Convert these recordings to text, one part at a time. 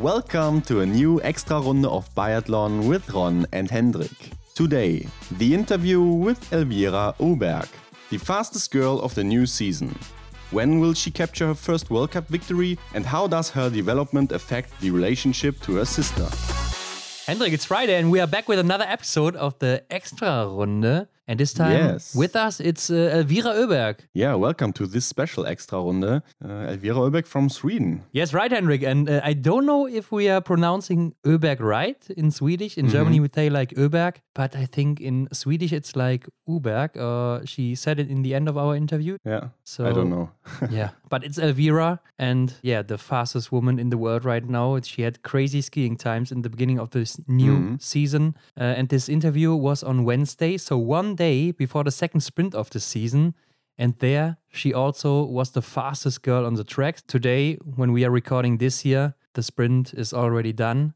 Welcome to a new extra runde of biathlon with Ron and Hendrik. Today, the interview with Elvira Öberg, the fastest girl of the new season. When will she capture her first World Cup victory and how does her development affect the relationship to her sister? Hendrik, it's Friday and we are back with another episode of the Extra Runde. And this time Yes. with us, it's uh, Elvira Öberg. Yeah, welcome to this special extra runde. Uh, Elvira Öberg from Sweden. Yes, right, Hendrik. And uh, I don't know if we are pronouncing Öberg right in Swedish. In Germany, we say like Öberg, but I think in Swedish it's like Uberg. Uh, she said it in the end of our interview. Yeah, So I don't know. yeah, but it's Elvira, and yeah, the fastest woman in the world right now. She had crazy skiing times in the beginning of this new season, uh, and this interview was on Wednesday, so one day before the second sprint of the season. And there, she also was the fastest girl on the track. Today, when we are recording this year, the sprint is already done.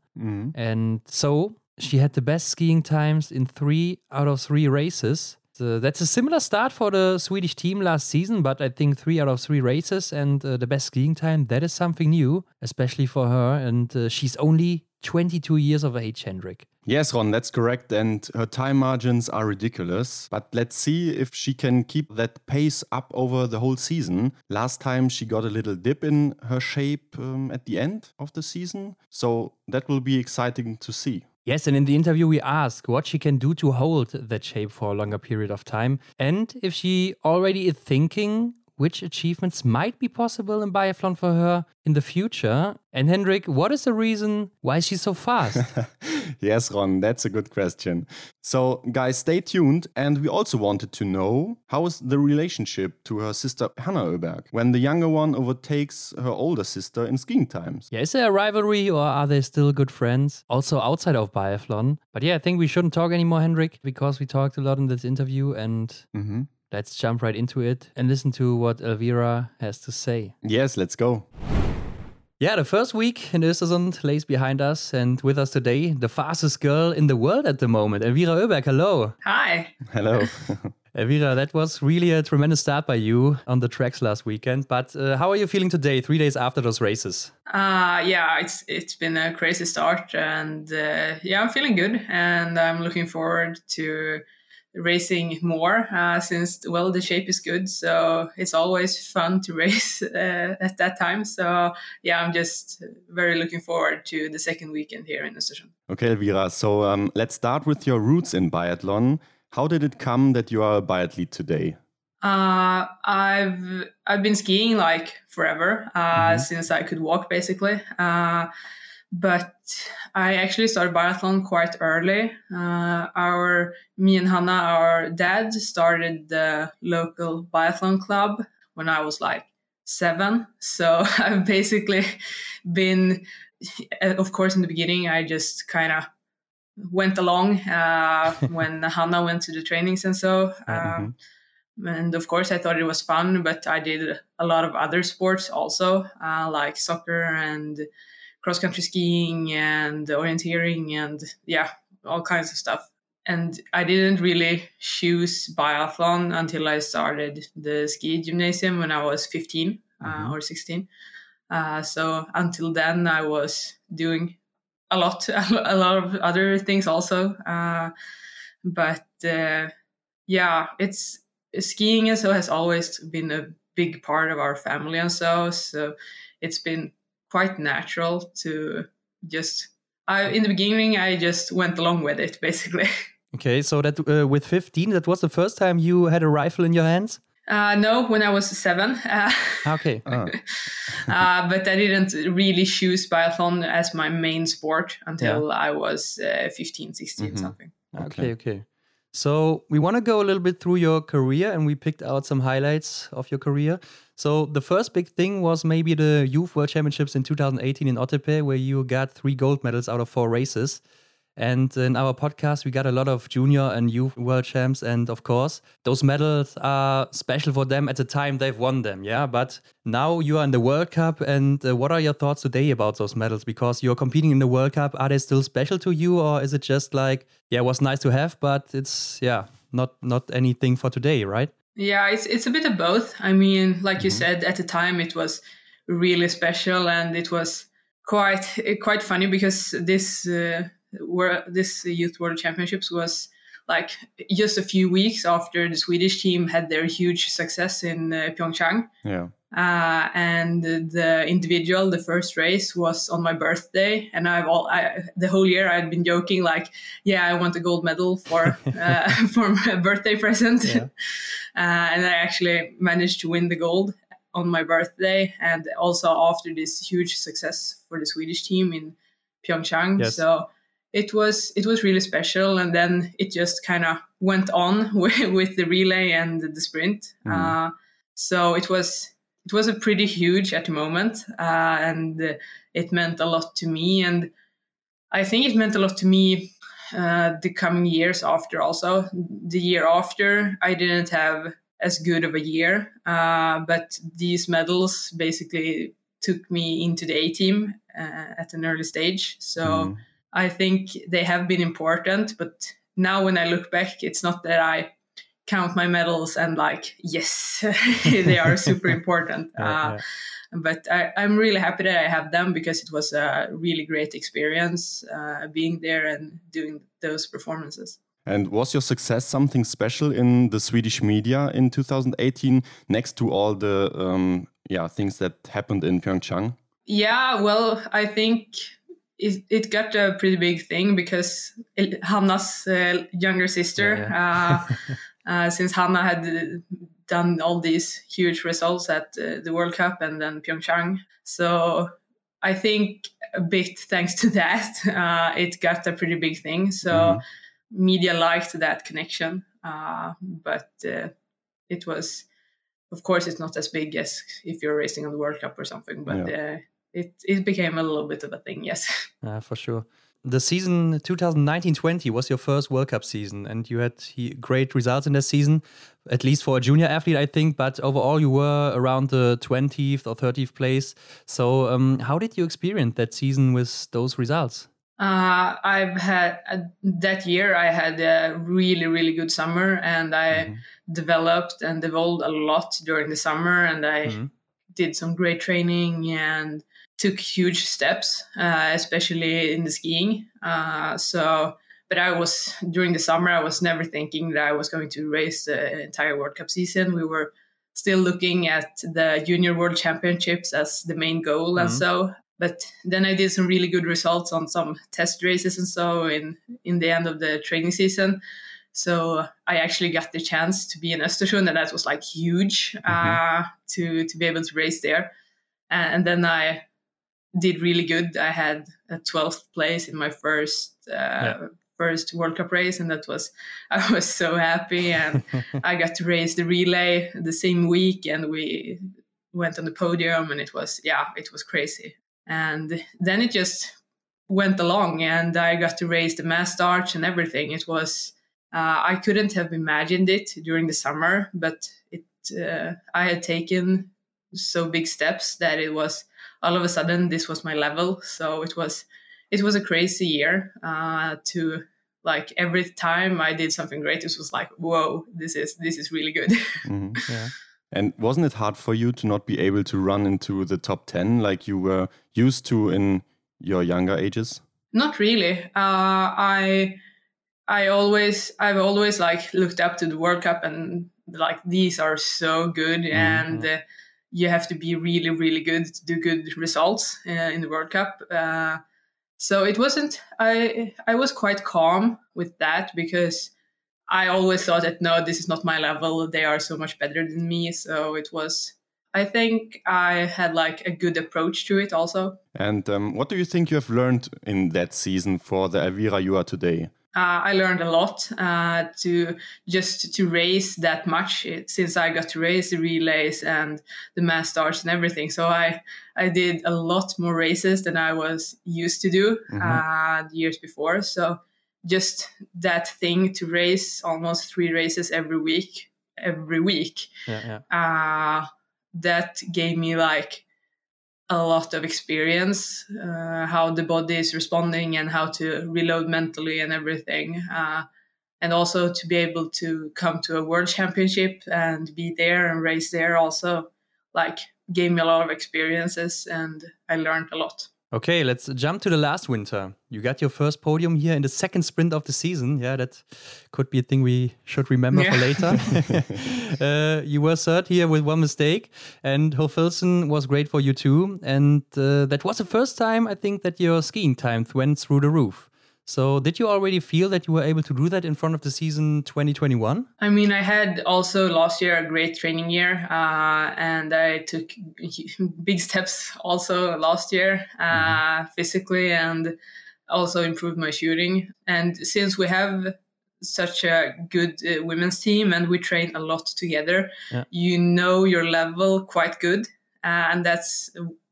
And so she had the best skiing times in three out of three races. So that's a similar start for the Swedish team last season, but I think three out of three races and uh, the best skiing time, that is something new, especially for her. And uh, she's only 22 years of age, Hendrik. Yes, Ron, that's correct. And her time margins are ridiculous. But let's see if she can keep that pace up over the whole season. Last time she got a little dip in her shape um, at the end of the season. So that will be exciting to see. Yes, and in the interview, we ask what she can do to hold that shape for a longer period of time, and if she already is thinking which achievements might be possible in biathlon for her in the future. And Hendrik, what is the reason why she's so fast? yes, Ron, that's a good question. So, guys, stay tuned. And we also wanted to know how is the relationship to her sister Hanna Öberg when the younger one overtakes her older sister in skiing times. yeah, is there a rivalry or are they still good friends? Also outside of biathlon. But yeah, I think we shouldn't talk anymore, Hendrik, because we talked a lot in this interview and Mhm. Let's jump right into it and listen to what Elvira has to say. Yes, let's go. Yeah, the first week in Östersund lays behind us, and with us today, the fastest girl in the world at the moment, Elvira Öberg. Hello. Hi. Hello. Elvira, that was really a tremendous start by you on the tracks last weekend. But uh, how are you feeling today, three days after those races? Uh, yeah, it's it's been a crazy start, and uh, yeah, I'm feeling good, and I'm looking forward to racing more uh, since well the shape is good so it's always fun to race uh, at that time so yeah i'm just very looking forward to the second weekend here in Östersund. Okay, Elvira. So um, let's start with your roots in biathlon. How did it come that you are a biathlete today? Uh, I've I've been skiing like forever uh, since I could walk, basically. Uh, but I actually started biathlon quite early. Uh, our me and Hanna, our dad, started the local biathlon club when I was like seven. So I've basically been, of course, in the beginning, I just kind of went along uh, when Hanna went to the trainings and so. Um, and of course i thought it was fun but i did a lot of other sports also uh, like soccer and cross country skiing and orienteering and yeah all kinds of stuff. And i didn't really choose biathlon until i started the ski gymnasium when i was 15 uh, or 16 uh, so until then i was doing a lot a lot of other things also. Uh, but uh, yeah it's skiing and so has always been a big part of our family and so so it's been quite natural to just I, in the beginning i just went along with it basically. Okay, so that uh, with 15, that was the first time you had a rifle in your hands? uh, no when i was seven. Uh, Okay. Ah, uh, but i didn't really choose biathlon as my main sport until i was uh, 15 16 something. Okay, okay. So we want to go a little bit through your career and we picked out some highlights of your career. So the first big thing was maybe the Youth World Championships in 2018 in Otepää, where you got three gold medals out of four races. And in our podcast, we got a lot of junior and youth world champs. And of course, those medals are special for them at the time they've won them. Yeah. But now you are in the World Cup. And uh, what are your thoughts today about those medals? Because you're competing in the World Cup. Are they still special to you? Or is it just like, yeah, it was nice to have, but it's, yeah, not, not anything for today, right? Yeah, it's it's a bit of both. I mean, like you said, at the time it was really special and it was quite quite funny because this uh, were this youth world championships was like just a few weeks after the Swedish team had their huge success in uh, Pyeongchang. Yeah. Uh, and the individual, the first race was on my birthday, and I've all I, the whole year I'd been joking like, yeah, I want a gold medal for uh, for my birthday present, yeah. uh, and I actually managed to win the gold on my birthday, and also after this huge success for the Swedish team in Pyeongchang. Yes. So it was it was really special and then it just kind of went on with, with, the relay and the sprint. Mm. uh, so it was it was a pretty huge at the moment uh, and it meant a lot to me and i think it meant a lot to me uh, the coming years after also. The year after i didn't have as good of a year uh, but these medals basically took me into the a team uh, at an early stage. So mm I think they have been important, but now when I look back, it's not that I count my medals and like, yes, they are super important. yeah, uh, yeah. But I, am really happy that I have them because it was a really great experience uh, being there and doing those performances. And was your success something special in the Swedish media in 2018, next to all the um, yeah things that happened in Pyeongchang? Yeah, well, I think it, it got a pretty big thing because Hanna's uh, younger sister, yeah, yeah. uh, uh, since Hanna had done all these huge results at uh, the World Cup and then Pyeongchang. So I think a bit thanks to that, uh, it got a pretty big thing. So mm-hmm. media liked that connection, uh, but it was, of course, it's not as big as if you're racing on the World Cup or something, but. Yeah it it became a little bit of a thing. Yes. Yeah, for sure. The season 2019-20 was your first World Cup season, and you had great results in that season, at least for a junior athlete, I think. But overall, you were around the 20th or 30th place. So, um, how did you experience that season with those results? Uh, I've had uh, that year. I had a really, really good summer, and I mm -hmm. developed and evolved a lot during the summer. And I mm -hmm. did some great training and took huge steps, uh, especially in the skiing. Uh, so, but I was during the summer, I was never thinking that I was going to race the entire World Cup season. We were still looking at the Junior World Championships as the main goal, mm-hmm. and so. But then I did some really good results on some test races and so in in the end of the training season. So I actually got the chance to be in Östersund, and that was like huge mm-hmm. uh, to to be able to race there. And then I did really good. I had a 12th place in my first uh, yeah. first World Cup race, and that was I was so happy. And I got to race the relay the same week, and we went on the podium, and it was yeah, it was crazy. And then it just went along, and I got to race the mass start and everything. It was uh, I couldn't have imagined it during the summer, but it uh, I had taken so big steps that it was all of a sudden this was my level. So it was it was a crazy year uh, to like every time I did something great, it was like, whoa, this is this is really good. Mm -hmm. Yeah. And wasn't it hard for you to not be able to run into the top ten like you were used to in your younger ages? Not really. Uh, I I always I've always like looked up to the World Cup and like these are so good mm -hmm. and. Uh, you have to be really, really good to do good results uh, in the World Cup. Uh, so it wasn't. I I was quite calm with that because I always thought that no, this is not my level. They are so much better than me. So it was. I think I had like a good approach to it also. And um, what do you think you have learned in that season for the Elvira you are today? Uh, I learned a lot uh, to just to race that much since I got to race the relays and the mass starts and everything. So I I did a lot more races than I was used to do mm-hmm. uh, years before. So just that thing to race almost three races every week, every week, yeah, yeah. Uh, that gave me like a lot of experience, uh, how the body is responding and how to reload mentally and everything. Uh, and also to be able to come to a world championship and be there and race there also like gave me a lot of experiences and I learned a lot. Okay, let's jump to the last winter. You got your first podium here in the second sprint of the season. Yeah, that could be a thing we should remember yeah. for later. uh, you were third here with one mistake, and Hochfilzen was great for you too. And uh, that was the first time I think that your skiing time went through the roof. So, did you already feel that you were able to do that in front of the season 2021? I mean, I had also last year a great training year, uh, and I took big steps also last year uh, mm-hmm. physically and also improved my shooting. And since we have such a good uh, women's team and we train a lot together, yeah. you know your level quite good. Uh, and that's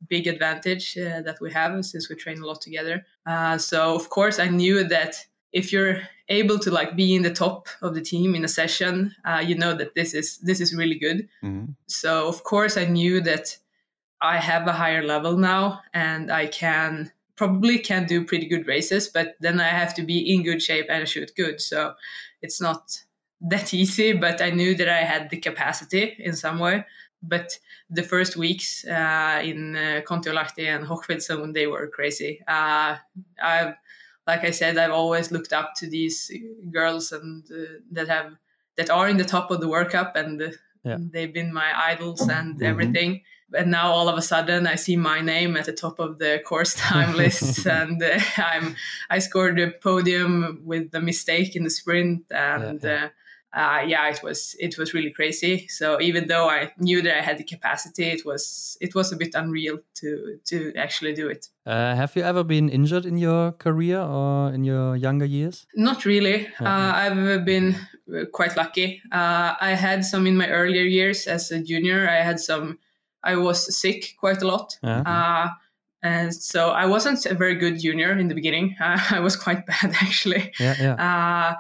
big advantage uh, that we have since we train a lot together. Uh, so of course, I knew that if you're able to like be in the top of the team in a session, uh, you know that this is this is really good. Mm-hmm. So of course, I knew that I have a higher level now, and I can probably can do pretty good races. But then I have to be in good shape and shoot good. So it's not that easy. But I knew that I had the capacity in some way. But the first weeks uh, in uh, Kontiolahti and Hochfilzen, they were crazy. Uh, I've, like I said, I've always looked up to these girls and uh, that have that are in the top of the World Cup, and yeah. they've been my idols and mm-hmm. everything. And now all of a sudden, I see my name at the top of the course time list, and uh, I'm I scored a podium with the mistake in the sprint, and. Yeah, yeah uh, uh, yeah, it was it was really crazy. So even though I knew that I had the capacity, it was it was a bit unreal to to actually do it. Uh, have you ever been injured in your career or in your younger years? Not really. Uh, I've been quite lucky. Uh, I had some in my earlier years as a junior. I had some. I was sick quite a lot. Uh, and so I wasn't a very good junior in the beginning. I was quite bad actually. Yeah, yeah.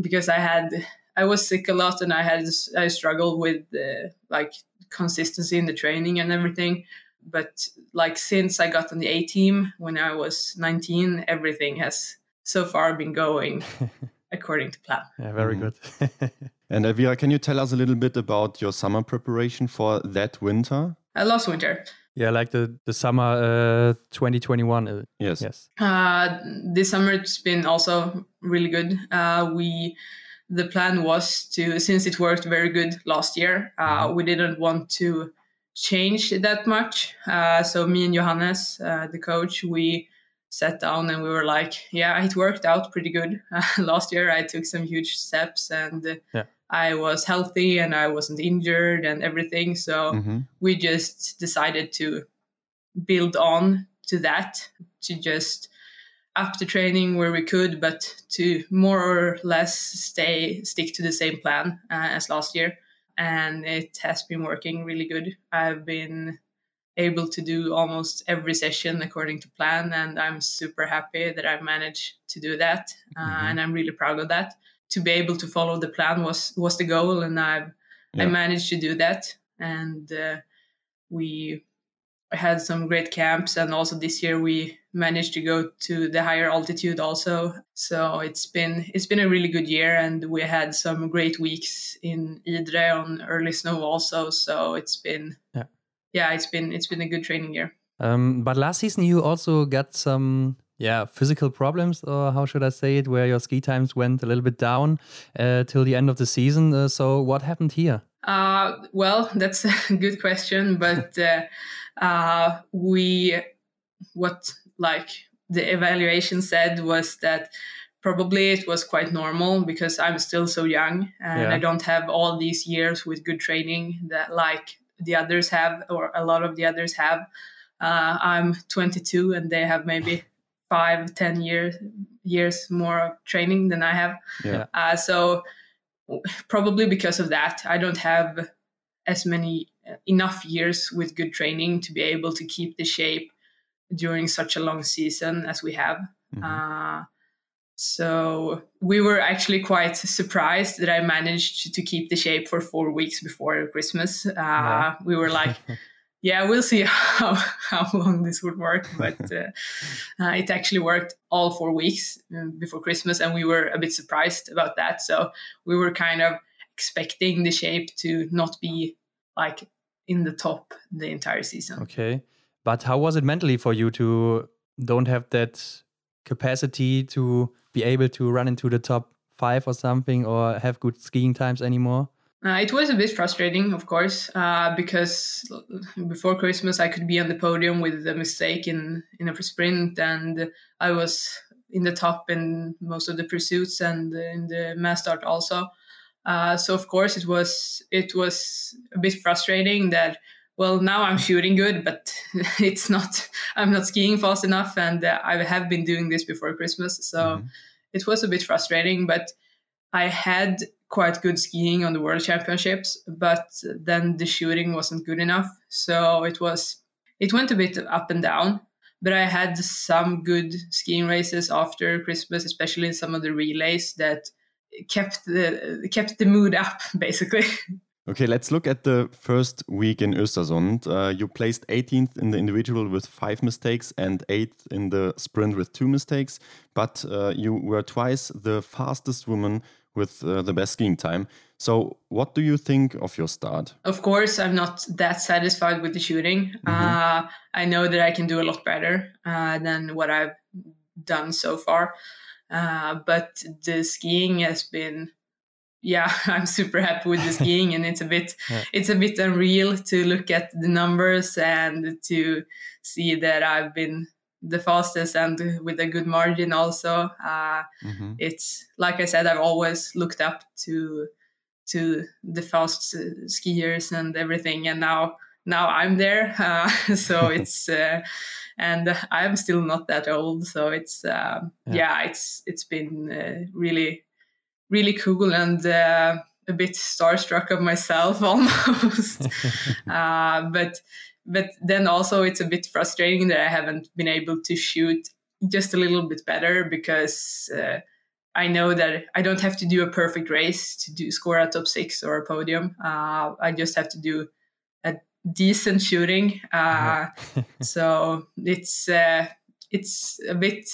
because I had I was sick a lot and I had I struggled with uh, like consistency in the training and everything. But like since I got on the A team when I was 19, everything has so far been going according to plan. Yeah, very mm. good. and Elvira, can you tell us a little bit about your summer preparation for that winter? Uh, last winter. Yeah, like the the summer uh, 2021. Uh, yes. Yes. Uh, this summer it's been also really good. Uh, we the plan was to, since it worked very good last year, uh, mm-hmm. we didn't want to change that much. Uh, so me and Johannes, uh, the coach, we sat down and we were like, yeah, it worked out pretty good. last year, I took some huge steps and yeah. I was healthy and I wasn't injured and everything. So mm-hmm. we just decided to build on to that, to just up the training where we could, but to more or less stay stick to the same plan uh, as last year. And it has been working really good. I've been able to do almost every session according to plan, and I'm super happy that I've managed to do that. Uh, mm-hmm. And I'm really proud of that. To be able to follow the plan was was the goal, and I've yeah. I managed to do that. And uh, we had some great camps, and also this year we managed to go to the higher altitude also. So it's been it's been a really good year and we had some great weeks in Idre on early snow also. So it's been yeah, yeah it's been it's been a good training year. Um, but last season you also got some yeah physical problems or how should i say it where your ski times went a little bit down uh, till the end of the season. Uh, so what happened here? Uh, well that's a good question but uh, we what like the evaluation said was that probably it was quite normal because I'm still so young and yeah. I don't have all these years with good training that like the others have or a lot of the others have. Uh, I'm 22 and they have maybe five, ten years years more training than I have. Yeah. Uh, so probably because of that, I don't have as many enough years with good training to be able to keep the shape during such a long season as we have. Mm-hmm. Uh, so we were actually quite surprised that I managed to keep the shape for four weeks before Christmas. Uh, yeah. We were like, yeah, we'll see how, how long this would work. But uh, uh, it actually worked all four weeks uh, before Christmas, and we were a bit surprised about that. So we were kind of expecting the shape to not be like in the top the entire season. Okay. But how was it mentally for you to don't have that capacity to be able to run into the top five or something or have good skiing times anymore? Uh, it was a bit frustrating, of course, uh, because before Christmas I could be on the podium with a mistake in in a sprint, and I was in the top in most of the pursuits and in the mass start also. Uh, so of course it was it was a bit frustrating that well now I'm shooting good, but it's not I'm not skiing fast enough, and uh, I have been doing this before Christmas, so mm-hmm. it was a bit frustrating, but. I had quite good skiing on the world championships, but then the shooting wasn't good enough. So it was it went a bit up and down. But I had some good skiing races after Christmas, especially in some of the relays that kept the kept the mood up basically. Okay, let's look at the first week in Östersund. Uh, you placed 18th in the individual with five mistakes and 8th in the sprint with two mistakes, but uh, you were twice the fastest woman with uh, the best skiing time. So, what do you think of your start? Of course, I'm not that satisfied with the shooting. Mm-hmm. Uh, I know that I can do a lot better uh, than what I've done so far. Uh, but the skiing has been, yeah, I'm super happy with the skiing, and it's a bit, yeah. it's a bit unreal to look at the numbers and to see that I've been the fastest and with a good margin also uh, mm-hmm. it's like i said i've always looked up to to the fast uh, skiers and everything and now now i'm there uh, so it's uh, and i'm still not that old so it's uh, yeah. yeah. it's it's been uh, really really cool and a bit starstruck of myself almost but but then also it's a bit frustrating that I haven't been able to shoot just a little bit better because uh, I know that I don't have to do a perfect race to do score a top six or a podium. Uh, I just have to do decent shooting. Uh, so it's uh, it's a bit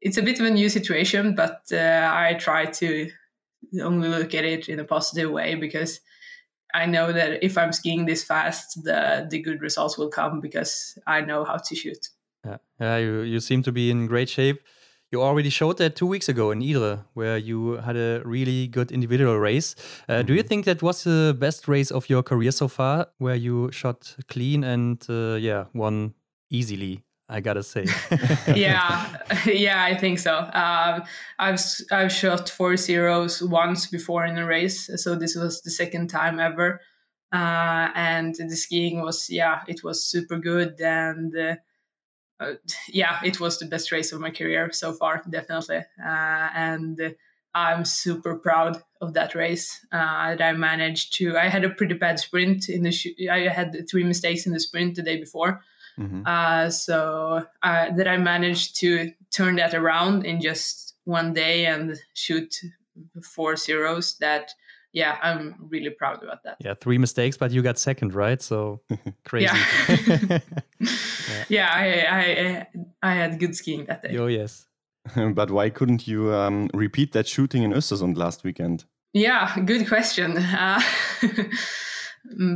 it's a bit of a new situation, but uh, I try to only look at it in a positive way because I know that if I'm skiing this fast, the the good results will come because I know how to shoot. Yeah, yeah you, you seem to be in great shape. You already showed that two weeks ago in Idre, where you had a really good individual race. Uh, mm -hmm. Do you mm-hmm. think that was the best race of your career so far, where you shot clean and uh, yeah, won easily? I gotta say. yeah, yeah, I think so. Um, I've I've shot four zeros once before in a race, so this was the second time ever. Uh, and the skiing was yeah, it was super good, and uh, yeah, it was the best race of my career so far, definitely. Uh, and I'm super proud of that race. Uh, that I managed to. I had a pretty bad sprint in the. Sh- I had three mistakes in the sprint the day before Mm-hmm. Uh, so uh, that I managed to turn that around in just one day and shoot four zeros. That yeah, I'm really proud about that. Yeah, three mistakes, but you got second, right? So crazy. yeah, yeah. yeah I, I I had good skiing that day. Oh yes. but why couldn't you um, repeat that shooting in Östersund last weekend? Yeah, good question. Uh,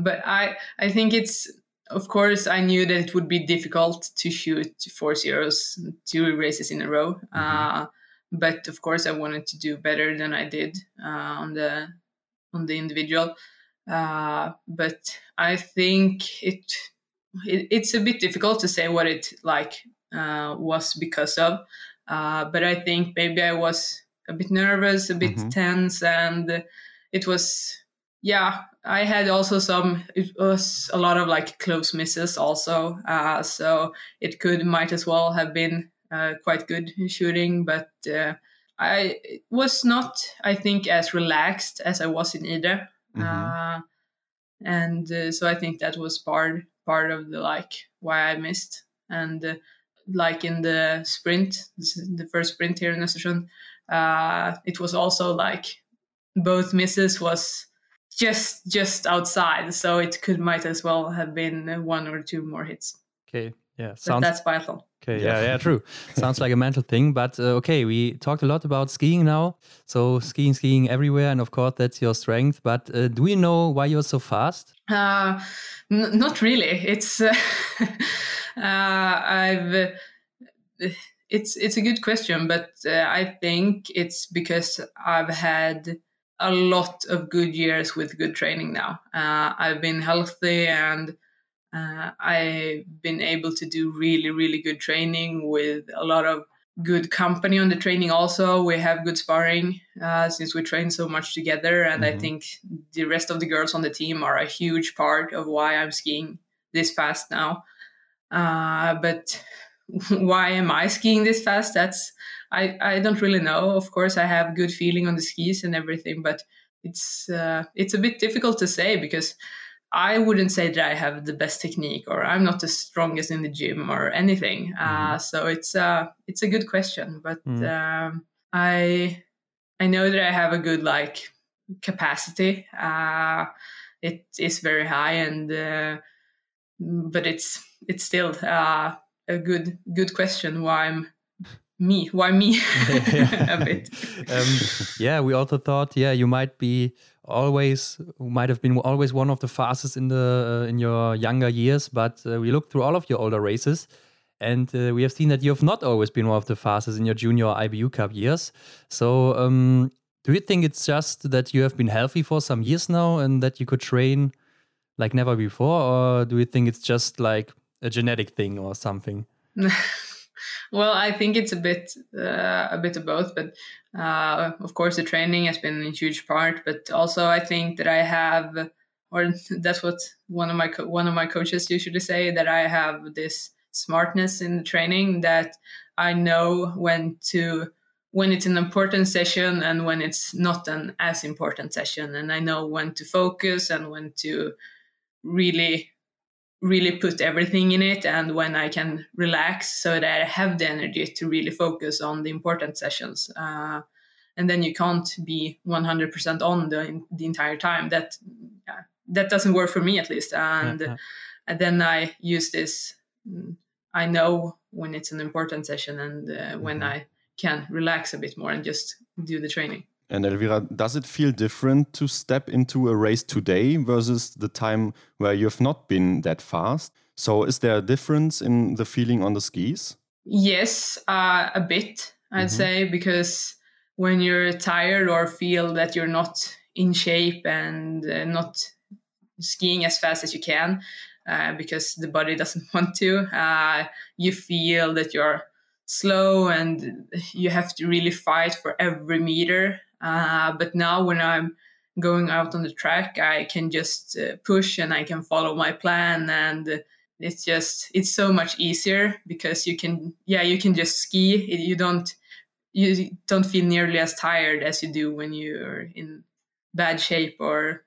but I I think it's of course, I knew that it would be difficult to shoot four zeros two races in a row. Mm-hmm. Uh, but of course, I wanted to do better than I did uh, on the on the individual. Uh, but I think it, it, it's a bit difficult to say what it like uh, was because of. Uh, but I think maybe I was a bit nervous, a bit mm-hmm. tense, and it was yeah i had also some it was a lot of like close misses also uh, so it could might as well have been uh, quite good shooting but uh, i was not i think as relaxed as i was in Idre mm-hmm. Uh, and uh, so i think that was part part of the like why i missed and uh, like in the sprint the first sprint here in Östersund, it was also like both misses was just just outside, so it could might as well have been one or two more hits. Okay, yeah, sounds. But that's biathlon. Okay, yeah, yeah, true. Sounds like a mental thing, but uh, okay, we talked a lot about skiing now. So skiing, skiing everywhere, and of course that's your strength. But uh, do you know why you're so fast? Uh, not really. It's uh, uh, I've it's it's a good question, but uh, I think it's because I've had a lot of good years with good training now. Uh, I've been healthy and uh, I've been able to do really, really good training with a lot of good company on the training. Also, we have good sparring uh, since we train so much together, and mm-hmm. I think the rest of the girls on the team are a huge part of why I'm skiing this fast now. Uh, but why am I skiing this fast? That's I, I don't really know. Of course, I have good feeling on the skis and everything, but it's uh, it's a bit difficult to say because I wouldn't say that I have the best technique or I'm not the strongest in the gym or anything. Uh, mm-hmm. Uh, so it's uh, it's a good question, but mm. um, I I know that I have a good like capacity. Uh, it is very high, and uh, but it's it's still uh, a good good question why I'm me why me a bit um, yeah we also thought yeah you might be always might have been always one of the fastest in the uh, in your younger years but uh, we looked through all of your older races and uh, we have seen that you have not always been one of the fastest in your junior IBU Cup years so um, do you think it's just that you have been healthy for some years now and that you could train like never before or do you think it's just like a genetic thing or something? well, I think it's a bit uh, a bit of both, but uh, of course the training has been a huge part. But also, I think that I have, or that's what one of my co- one of my coaches usually say that I have this smartness in the training that I know when to when it's an important session and when it's not an as important session and i know when to focus and when to really really put everything in it and when I can relax so that I have the energy to really focus on the important sessions. Uh, and then you can't be 100% on the, the entire time. That uh, that doesn't work for me at least. And, uh-huh. and then I use this. I know when it's an important session and uh, mm-hmm. when I can relax a bit more and just do the training. And Elvira, does it feel different to step into a race today versus the time where you have not been that fast? So, is there a difference in the feeling on the skis? Yes, uh, a bit, I'd mm -hmm. say, because when you're tired or feel that you're not in shape and uh, not skiing as fast as you can uh, because the body doesn't want to, uh, you feel that you're slow and you have to really fight for every meter uh, but now when I'm going out on the track, I can just uh, push and I can follow my plan and it's just it's so much easier because you can yeah you can just ski. You don't you don't feel nearly as tired as you do when you're in bad shape or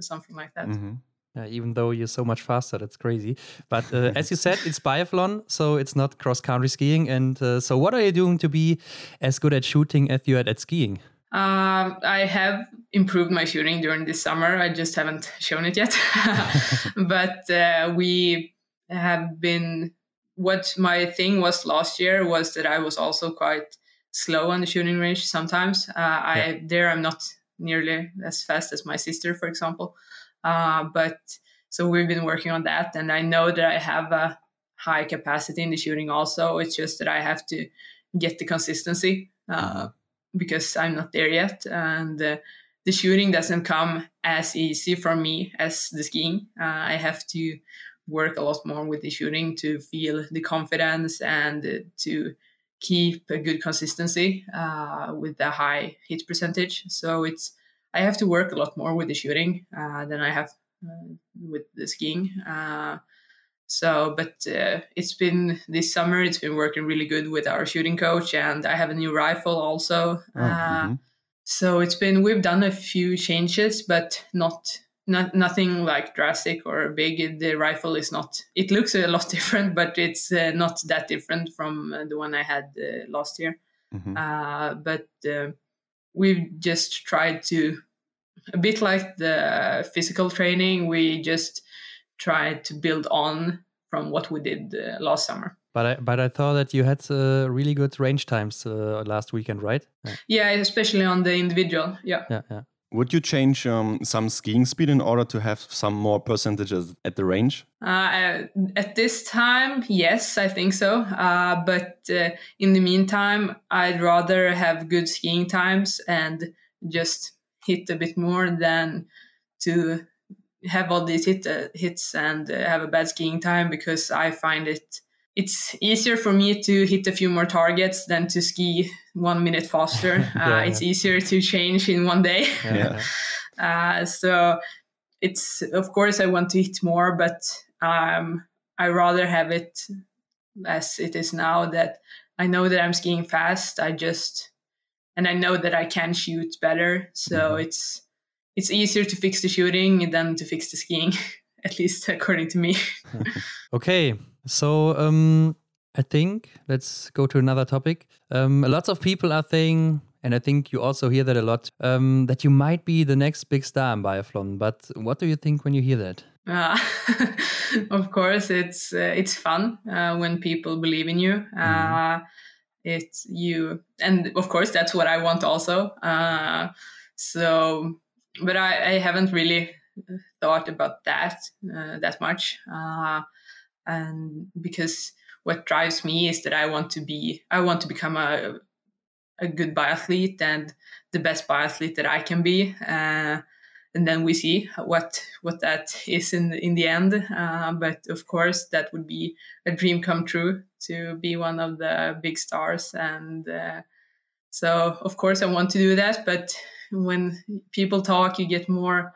something like that. Mm-hmm. yeah, even though you're so much faster that's crazy. But uh, as you said it's biathlon so it's not cross country skiing. And uh, so what are you doing to be as good at shooting as you are at skiing um, I have improved my shooting during this summer. I just haven't shown it yet. but uh, we have been. What my thing was last year was that I was also quite slow on the shooting range sometimes. Uh, I yeah. there I'm not nearly as fast as my sister, for example. Uh, but so we've been working on that, and I know that I have a high capacity in the shooting. Also, it's just that I have to get the consistency. Uh, because I'm not there yet. And uh, the shooting doesn't come as easy for me as the skiing. Uh, I have to work a lot more with the shooting to feel the confidence and uh, to keep a good consistency uh, with a high hit percentage. So it's I have to work a lot more with the shooting uh, than I have uh, with the skiing. So, but uh, it's been this summer, it's been working really good with our shooting coach, and I have a new rifle also. Oh, uh, mm-hmm. So it's been we've done a few changes, but not not nothing like drastic or big. The rifle is not. It looks a lot different, but it's uh, not that different from uh, the one I had uh, last year. Mm-hmm. Uh, but we've just tried to a bit like the physical training. We just try to build on from what we did uh, last summer. But I, but I thought that you had uh, really good range times uh, last weekend, right? Yeah. yeah. especially on the individual. Yeah. Yeah, yeah. Would you change um, some skiing speed in order to have some more percentages at the range? Uh, at this time, yes, I think so. Uh, but uh, in the meantime, I'd rather have good skiing times and just hit a bit more than to have all these hit, uh, hits and uh, have a bad skiing time because I find it it's easier for me to hit a few more targets than to ski one minute faster. yeah, uh, it's easier to change in one day. Yeah. uh, so it's of course I want to hit more, but um, I rather have it as it is now. That I know that I'm skiing fast. I just and I know that I can shoot better. So mm-hmm. it's it's easier to fix the shooting than to fix the skiing, at least according to me. okay, so um, I think let's go to another topic. Um, lots of people are saying, and I think you also hear that a lot, um, that you might be the next big star in biathlon. But what do you think when you hear that? Uh, of course, it's uh, it's fun uh, when people believe in you. Mm. it's you, and of course, that's what I want also. Uh, so, but I, I haven't really thought about that uh, that much and because what drives me is that I want to be I want to become a a good biathlete and the best biathlete that I can be. Uh, and then we see what what that is in the, in the end. Uh, but of course, that would be a dream come true to be one of the big stars. And uh, so, of course, I want to do that. But when people talk, you get more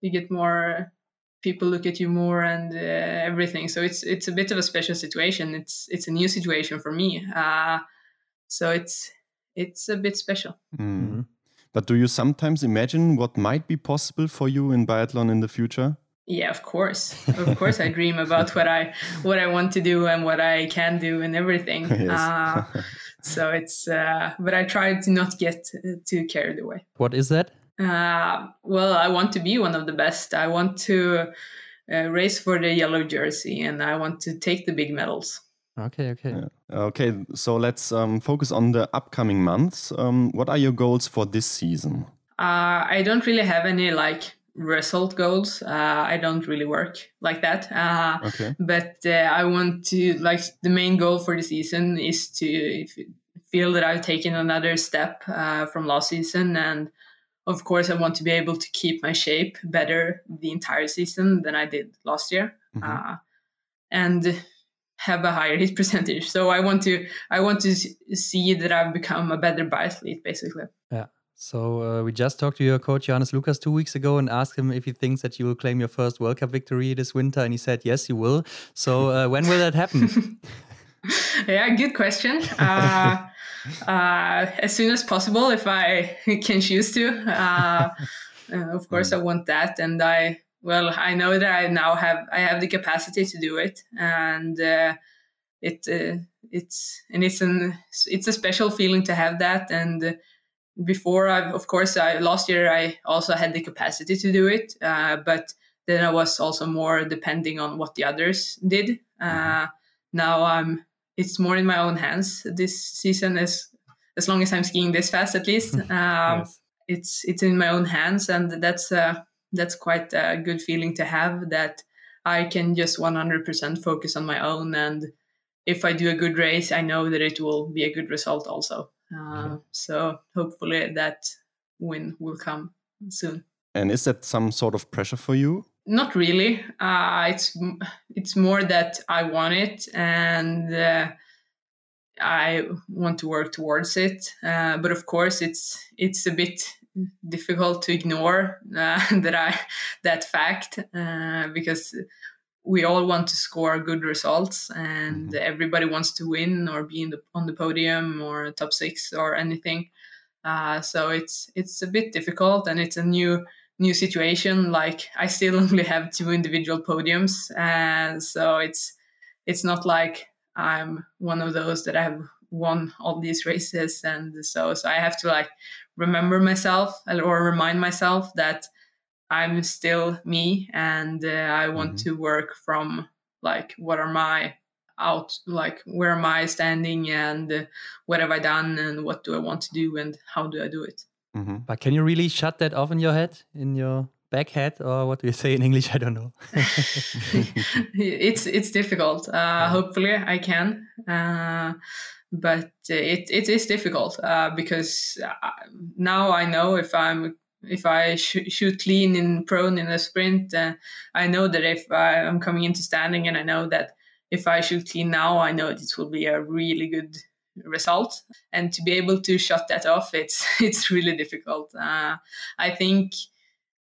you get more people look at you more and uh, everything. So it's it's a bit of a special situation. It's it's a new situation for me. Uh, so it's it's a bit special. Mm. Mm-hmm. But do you sometimes imagine what might be possible for you in biathlon in the future? Yeah, of course. Of course, I dream about what I what I want to do and what I can do and everything. uh, so it's, uh, but I try to not get too carried away. What is that? Uh, well, I want to be one of the best. I want to uh, race for the yellow jersey and I want to take the big medals. Okay, okay. Yeah. Okay, so let's um, focus on the upcoming months. Um, what are your goals for this season? Uh, I don't really have any like result goals. Uh, I don't really work like that. Uh, okay. But uh, I want to like the main goal for the season is to feel that I've taken another step uh, from last season and of course, I want to be able to keep my shape better the entire season than I did last year, mm-hmm. uh, and have a higher hit percentage. So I want to I want to see that I've become a better biathlete, basically. Yeah. So uh, we just talked to your coach Johannes Lukas two weeks ago and asked him if he thinks that you will claim your first World Cup victory this winter, and he said yes, you will. So uh, when will that happen? yeah, good question. Uh, uh, as soon as possible if I can choose to. Uh, uh, of course, I want that, and I well, I know that I now have I have the capacity to do it, and uh, it uh, it's and it's an it's a special feeling to have that. And before, I of course, I last year I also had the capacity to do it, uh, but then I was also more depending on what the others did. Mm-hmm. now I'm it's more in my own hands this season as as long as I'm skiing this fast at least. Um, yes. It's it's in my own hands, and that's uh, that's quite a good feeling to have that I can just 100% focus on my own. And if I do a good race, I know that it will be a good result also. Uh, So hopefully that win will come soon. And is that some sort of pressure for you? Not really. Uh, it's it's more that I want it and uh, I want to work towards it. Uh, but of course, it's it's a bit difficult to ignore uh, that I that fact uh, because we all want to score good results and mm-hmm. everybody wants to win or be in the on the podium or top six or anything. Uh, so it's it's a bit difficult and it's a new new situation. Like I still only have two individual podiums, and so it's it's not like I'm one of those that have won all these races, and so so I have to like remember myself or remind myself that I'm still me, and uh, I want mm-hmm. to work from like what are my out like where am i standing and uh, what have i done and what do i want to do and how do i do it Mm-hmm. But can you really shut that off in your head, in your back head, or what do you say in English? I don't know. it's it's difficult. Uh, yeah. Hopefully, I can. Uh, but it it is difficult uh, because uh, now I know if I'm if I sh- shoot clean in prone in a sprint, uh, I know that if I, am coming into standing, and I know that if I shoot clean now, I know it will be a really good result. And to be able to shut that off, it's it's really difficult. Uh, I think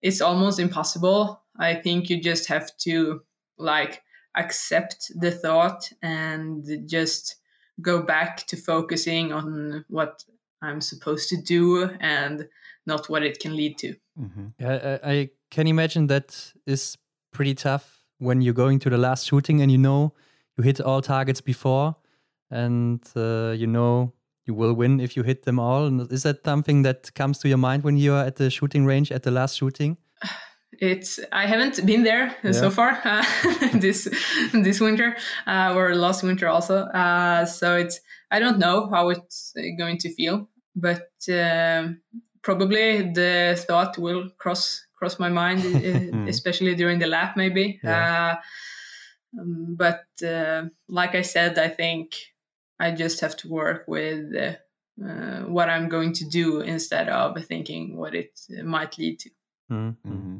it's almost impossible. I think you just have to like accept the thought and just go back to focusing on what I'm supposed to do and not what it can lead to. Mm-hmm. Yeah, I, I can imagine that is pretty tough when you're going to the last shooting and you know you hit all targets before and uh, you know you will win if you hit them all. And is that something that comes to your mind when you're at the shooting range at the last shooting? It's I haven't been there yeah. so far uh, this this winter uh, or last winter also. Uh, so it's I don't know how it's going to feel, but um, probably the thought will cross cross my mind, hmm. especially during the lap, maybe. Yeah. Uh, um, but uh, like I said, I think I just have to work with uh, what I'm going to do instead of thinking what it might lead to. Mm-hmm.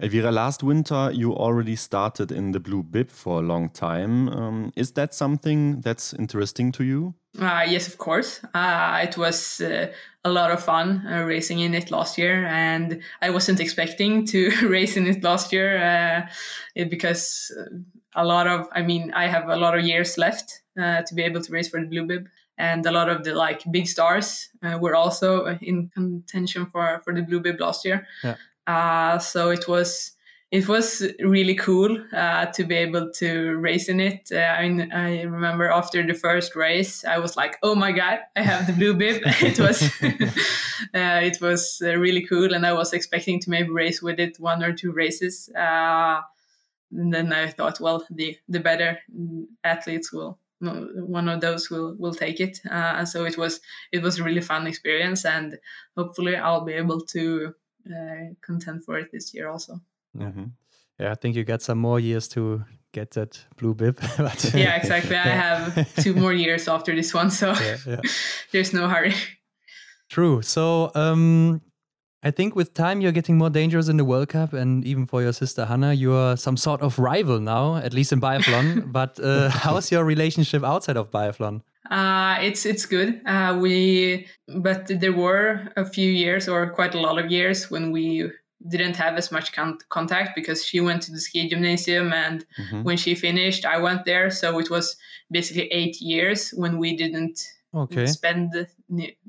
Elvira, last winter you already started in the blue bib for a long time. Um, is that something that's interesting to you? Uh, yes, of course. Uh, it was uh, a lot of fun uh, racing in it last year, and I wasn't expecting to race in it last year uh, it, because a lot of, I mean, I have a lot of years left uh, to be able to race for the blue bib, and a lot of the like big stars were also in contention for for the blue bib last year. Yeah. Uh, so it was it was really cool uh, to be able to race in it. Uh, I, mean, I remember after the first race, I was like, "Oh my god, I have the blue bib!" it was uh, it was uh, really cool, and I was expecting to maybe race with it one or two races. Uh, and then I thought, well, the the better athletes will one of those will will take it. Uh, so it was it was a really fun experience, and hopefully I'll be able to uh, contend for it this year also. Mm-hmm. Yeah, I think you got some more years to get that blue bib. but, yeah, exactly. I have two more years after this one, so yeah, yeah. there's no hurry. True. So, um, I think with time you're getting more dangerous in the World Cup, and even for your sister Hanna, you're some sort of rival now, at least in biathlon. but uh, how's your relationship outside of biathlon? Uh, it's it's good. Uh, we but there were a few years or quite a lot of years when we didn't have as much con- contact because she went to the ski gymnasium and mm-hmm. when she finished I went there so it was basically 8 years when we didn't okay. spend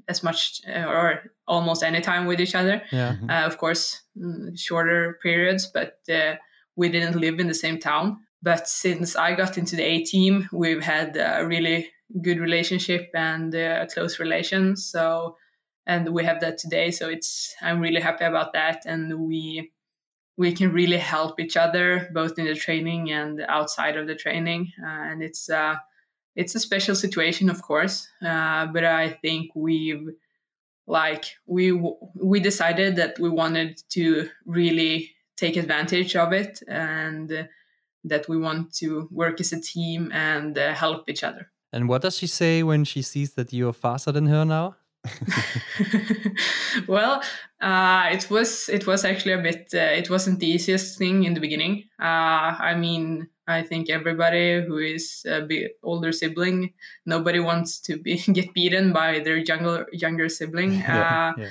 as much uh, or almost any time with each other yeah. Mm-hmm. Uh, of course mm, shorter periods but uh, we didn't live in the same town but since I got into the A team we've had a really good relationship and a close relation so and we have that today so it's i'm really happy about that and we we can really help each other both in the training and outside of the training uh, and it's uh, it's a special situation of course uh, but i think we've like we we decided that we wanted to really take advantage of it and that we want to work as a team and uh, help each other and what does she say when she sees that you're faster than her now well, uh, it was it was actually a bit. Uh, it wasn't the easiest thing in the beginning. Uh, I mean, I think everybody who is a bit older sibling, nobody wants to be get beaten by their younger younger sibling. yeah, uh, yeah.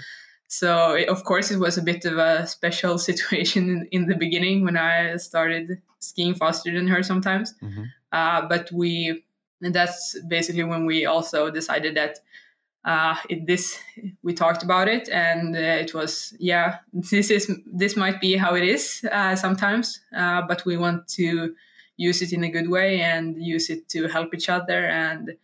So of course it was a bit of a special situation in, in the beginning when I started skiing faster than her sometimes. Mm-hmm. Uh, but we that's basically when we also decided that uh, it, this we talked about it and uh, it was yeah this is this might be how it is uh, sometimes uh, but we want to use it in a good way and use it to help each other and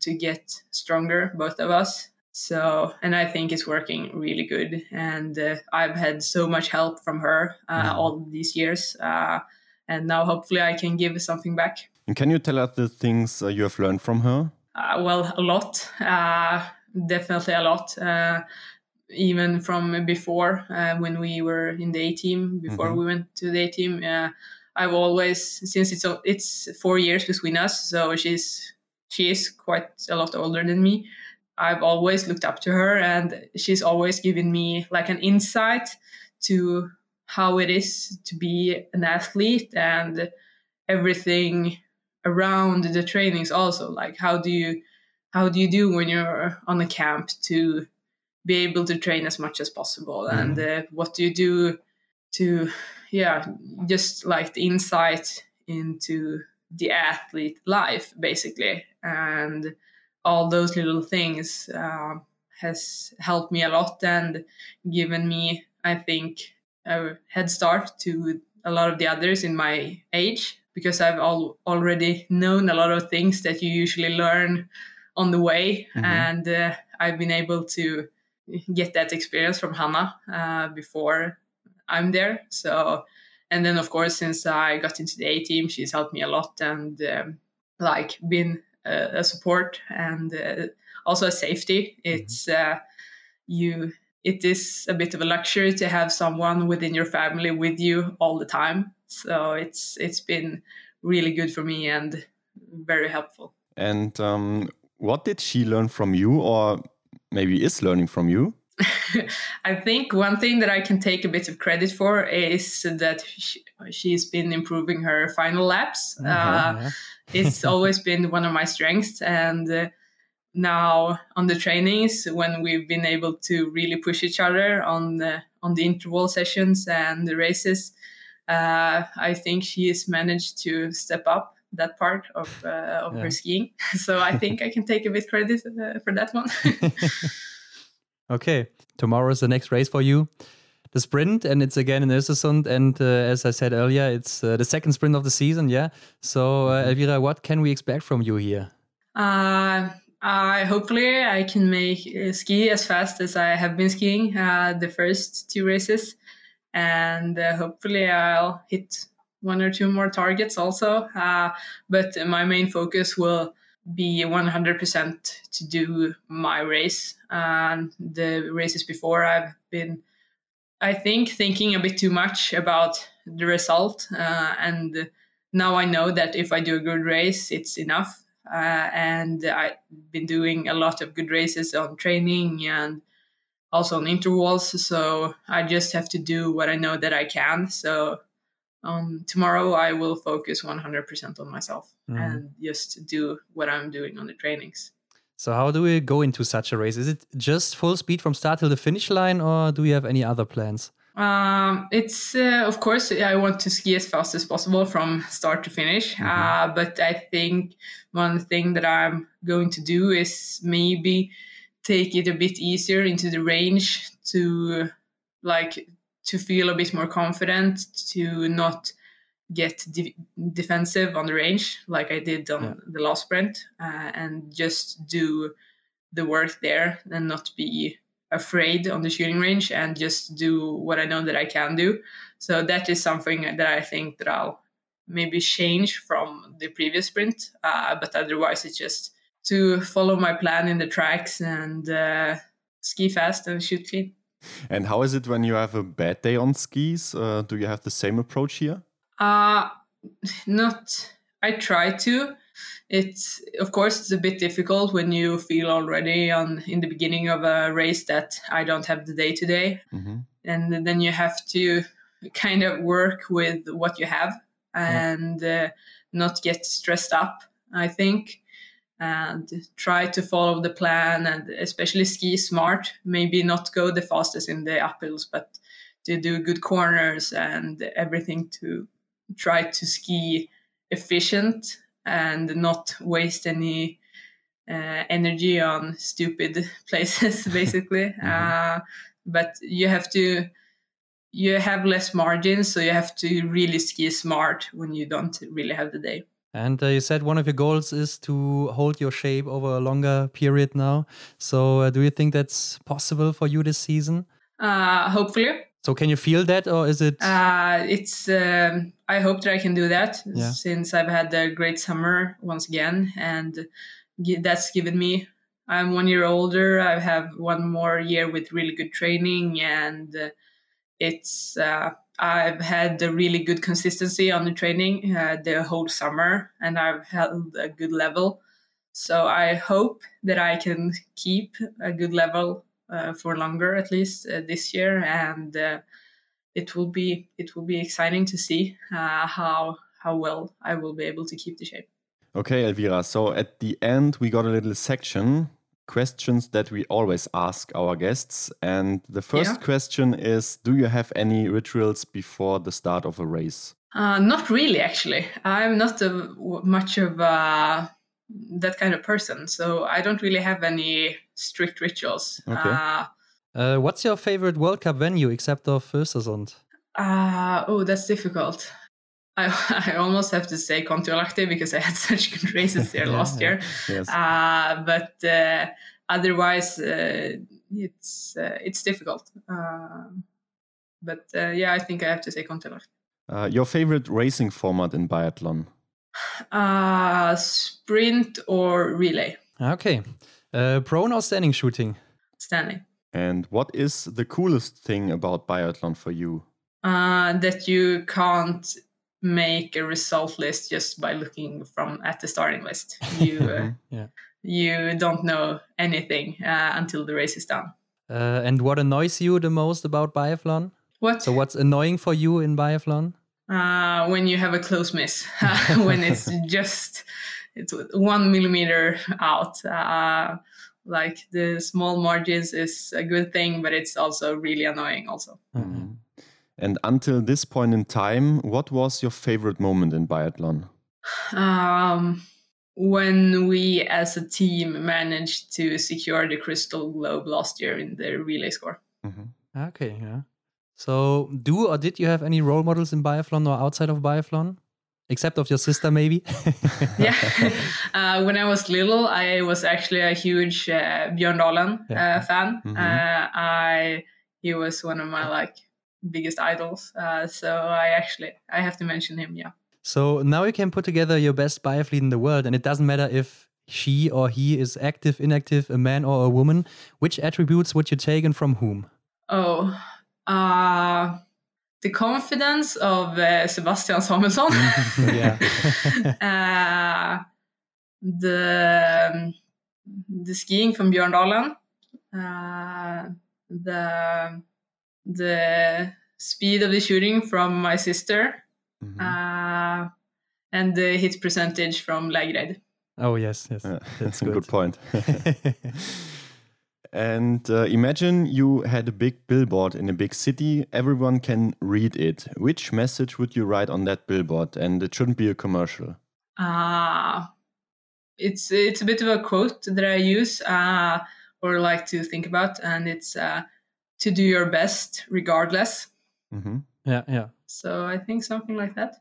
to get stronger both of us so and i think it's working really good and uh, i've had so much help from her mm. all these years and now hopefully i can give something back and can you tell us the things you have learned from her uh, well, a lot, uh, definitely a lot. Uh, even from before uh, when we were in the A team, before mm-hmm. we went to the A team. Uh, I've always, since it's it's four years between us, so she's she is quite a lot older than me. I've always looked up to her, and she's always given me like an insight to how it is to be an athlete and everything around the trainings also like how do you how do you do when you're on a camp to be able to train as much as possible? Mm. and uh, what do you do to yeah just like the insight into the athlete life basically? And all those little things uh, has helped me a lot and given me i think a head start to a lot of the others in my age because i've all, already known a lot of things that you usually learn on the way mm-hmm. and uh, i've been able to get that experience from Hanna uh, before i'm there so and then of course since i got into the a team she's helped me a lot and um, like been a, a support and uh, also a safety mm-hmm. it's uh, you it is a bit of a luxury to have someone within your family with you all the time so it's it's been really good for me and very helpful. And um, what did she learn from you or maybe is learning from you? I think one thing that I can take a bit of credit for is that she, has been improving her final laps. Uh-huh, uh, it's always been one of my strengths, and uh, now on the trainings when we've been able to really push each other on the on the interval sessions and the races, uh, I think she has managed to step up that part of uh, of yeah. her skiing. So I think I can take a bit credit uh, for that one. Okay, tomorrow is the next race for you. The sprint, and it's again in Östersund. And uh, as I said earlier, it's uh, the second sprint of the season. Yeah. So, uh, mm-hmm. Elvira, what can we expect from you here? Uh, I hopefully I can make uh, ski as fast as I have been skiing uh, the first two races, and hopefully I'll hit one or two more targets also. but my main focus will be 100% to do my race. And the races before, I've been, I think, thinking a bit too much about the result. Uh, and now I know that if I do a good race, it's enough. Uh, and I've been doing a lot of good races on training and also on intervals. So I just have to do what I know that I can. So um, tomorrow I will focus 100% on myself mm. and just do what I'm doing on the trainings. So, how do we go into such a race? Is it just full speed from start till the finish line, or do you have any other plans? Um, it's uh, of course I want to ski as fast as possible from start to finish. Mm-hmm. Uh, but I think one thing that I'm going to do is maybe take it a bit easier into the range to like to feel a bit more confident, to not get de- defensive on the range like I did on yeah. the last sprint, uh, and just do the work there and not be afraid on the shooting range and just do what I know that I can do. So that is something that I think that I'll maybe change from the previous sprint, uh, but otherwise it's just to follow my plan in the tracks and uh, ski fast and shoot clean. And how is it when you have a bad day on skis? Uh, do you have the same approach here? Uh not. I try to. It's of course it's a bit difficult when you feel already on in the beginning of a race that I don't have the day today, mm-hmm. and then you have to kind of work with what you have and uh, not get stressed up. I think and try to follow the plan and especially ski smart. Maybe not go the fastest in the uphills but to do good corners and everything to try to ski efficient and not waste any uh, energy on stupid places basically. Mm-hmm. uh, but you have to you have less margins so you have to really ski smart when you don't really have the day and uh, you said one of your goals is to hold your shape over a longer period now. So, uh, do you think that's possible for you this season? Uh, hopefully. So, can you feel that, or is it? Uh, it's. Um, I hope that I can do that yeah. since I've had a great summer once again, and that's given me I'm one year older. I have one more year with really good training, and uh, it's uh, I've had a really good consistency on the training uh, the whole summer, and I've held a good level. So I hope that I can keep a good level uh, for longer, at least uh, this year, and uh, it will be it will be exciting to see uh, how how well I will be able to keep the shape. Okay, Elvira. So at the end, we got a little section questions that we always ask our guests. And the first yeah. question is Do you have any rituals before the start of a race? Uh, not really, actually. I'm not a, much of a, that kind of person. So I don't really have any strict rituals. Okay. Uh, uh, what's your favorite World Cup venue except of Östersund? Uh, oh, that's difficult. I, I almost have to say Kontiolahti because I had such good races there yeah, last year. Yes. Uh, but uh, otherwise, uh, it's uh, it's difficult. Uh, but uh, yeah, I think I have to say Kontiolahti. your favorite racing format in biathlon? sprint or relay. Okay. prone or standing shooting? Standing. And what is the coolest thing about biathlon for you? that you can't make a result list just by looking from at the starting list. You uh, yeah. you don't know anything uh, until the race is done. Uh, and what annoys you the most about biathlon? What? So what's annoying for you in biathlon? Uh, when you have a close miss, when it's just it's one millimeter out. Uh, like the small margins is a good thing, but it's also really annoying. Also. Mm-hmm. And until this point in time, what was your favorite moment in biathlon? Um, when we as a team managed to secure the Crystal Globe last year in the relay score. Mm-hmm. Okay, yeah. So, do or did you have any role models in biathlon or outside of biathlon? Except of your sister, maybe? yeah. Uh, when I was little, I was actually a huge uh, Bjørndalen yeah. uh, fan. Mm-hmm. Uh, I he was one of my like biggest idols. Uh, so I actually I have to mention him. Yeah. So now you can put together your best biathlete in the world, and it doesn't matter if she or he is active, inactive, a man or a woman. Which attributes would you take and from whom? Oh, uh, the confidence of uh, Sebastian Samuelsson. uh, the um, the skiing from Bjørndalen. Uh, the the speed of the shooting from my sister mm-hmm. uh, and the hit percentage from Lægreid. Oh yes, yes, that's good. good point. and uh, imagine you had a big billboard in a big city. Everyone can read it. Which message would you write on that billboard? And it shouldn't be a commercial. Ah, uh, it's it's a bit of a quote that I use uh, or like to think about, and it's uh, to do your best regardless. Mm-hmm. Yeah, yeah. So I think something like that.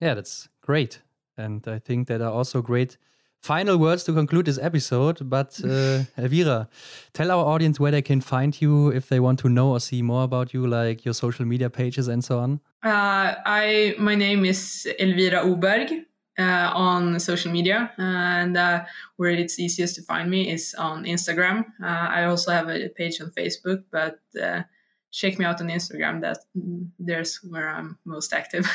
Yeah, that's great. And I think that are also great final words to conclude this episode. But uh, Elvira, tell our audience where they can find you if they want to know or see more about you, like your social media pages and so on. Uh, I my name is Elvira Öberg uh, on social media, and uh, where it's easiest to find me is on Instagram. Uh, I also have a page on Facebook, but uh, check me out on Instagram. That there's where I'm most active.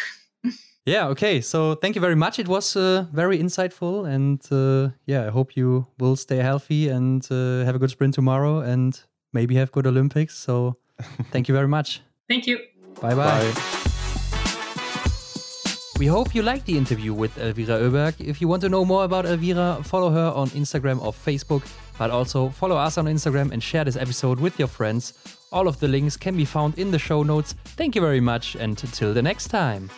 yeah. Okay. So thank you very much. It was uh, very insightful, and uh, yeah, I hope you will stay healthy and have a good sprint tomorrow, and maybe have good Olympics. So thank you very much. Thank you. Bye-bye. bye. We hope you liked the interview with Elvira Öberg. If you want to know more about Elvira, follow her on Instagram or Facebook, but also follow us on Instagram and share this episode with your friends. All of the links can be found in the show notes. Thank you very much, and until the next time.